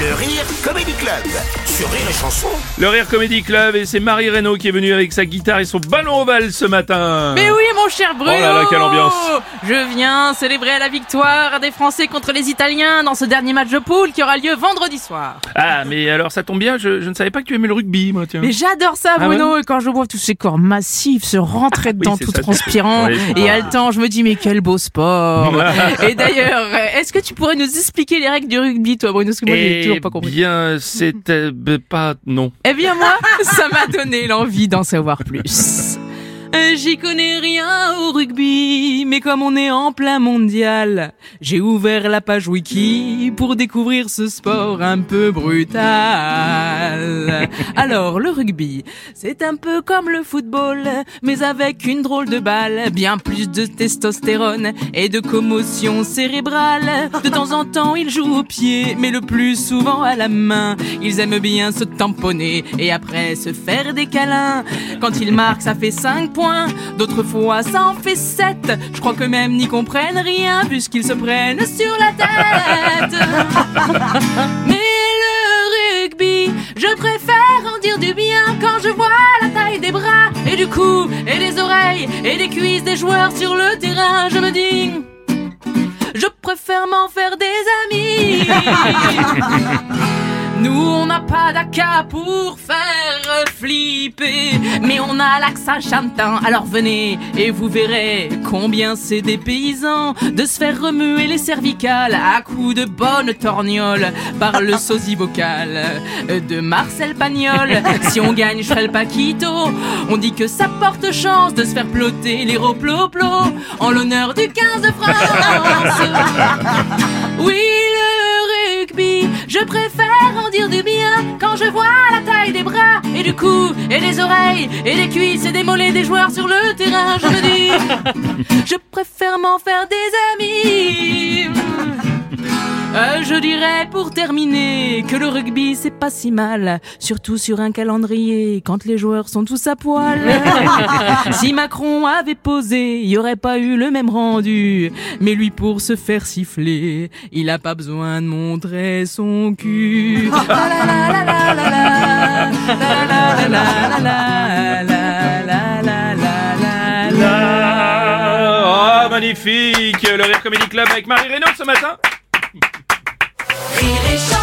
Le Rire Comedy Club sur Rire et Chanson. Le Rire Comedy Club et c'est Marie Reynaud qui est venue avec sa guitare et son ballon ovale ce matin. Mais oui, mon cher Bruno Oh là là, quelle ambiance. Je viens célébrer la victoire des Français contre les Italiens dans ce dernier match de poule qui aura lieu vendredi soir. Ah, mais alors ça tombe bien, je, je ne savais pas que tu aimais le rugby, moi, tiens. Mais j'adore ça, Ah Bruno, et quand je vois tous ces corps massifs se rentrer dedans tout ça. transpirant Oui. et haletant, je me dis, mais quel beau sport Et d'ailleurs, est-ce que tu pourrais nous expliquer les règles du rugby, toi, Bruno Parce que moi, j'ai toujours pas compris. Eh bien, c'était euh, pas... Non. Eh bien moi, ça m'a donné l'envie d'en savoir plus. Euh, J'y connais rien au rugby, mais comme on est en plein mondial, j'ai ouvert la page wiki pour découvrir ce sport un peu brutal. Alors, le rugby, c'est un peu comme le football, mais avec une drôle de balle, bien plus de testostérone et de commotion cérébrale. De temps en temps, ils jouent au pied, mais le plus souvent à la main. Ils aiment bien se tamponner et après se faire des câlins. Quand ils marquent, ça fait 5 points. D'autres fois, ça en fait 7. Je crois que même n'y comprennent rien puisqu'ils se prennent sur la tête. Mais le rugby, je préfère en dire du bien quand je vois la taille des bras et du cou et des oreilles et des cuisses des joueurs sur le terrain. Je me dis, je préfère m'en faire des amis. Nous, on n'a pas d'aka pour faire flipper, mais on a l'accent chantant. Alors venez et vous verrez combien c'est des paysans de se faire remuer les cervicales à coups de bonne torgnole par le sosie vocal de Marcel Pagnol. Si on gagne, je ferai le paquito. On dit que ça porte chance de se faire ploter les roploplo en l'honneur du 15 de France. Oui, je préfère en dire du bien quand je vois la taille des bras et du cou et des oreilles et des cuisses et des mollets des joueurs sur le terrain. Je me dis, je préfère m'en faire des amis. Euh, je dirais pour terminer que le rugby c'est pas si mal, surtout sur un calendrier quand les joueurs sont tous à poil. si Macron avait posé, il y aurait pas eu le même rendu. Mais lui pour se faire siffler, il a pas besoin de montrer son cul. Ah, magnifique Le Rire Comedy Club avec Marie Reynaud ce matin Rire et chanson.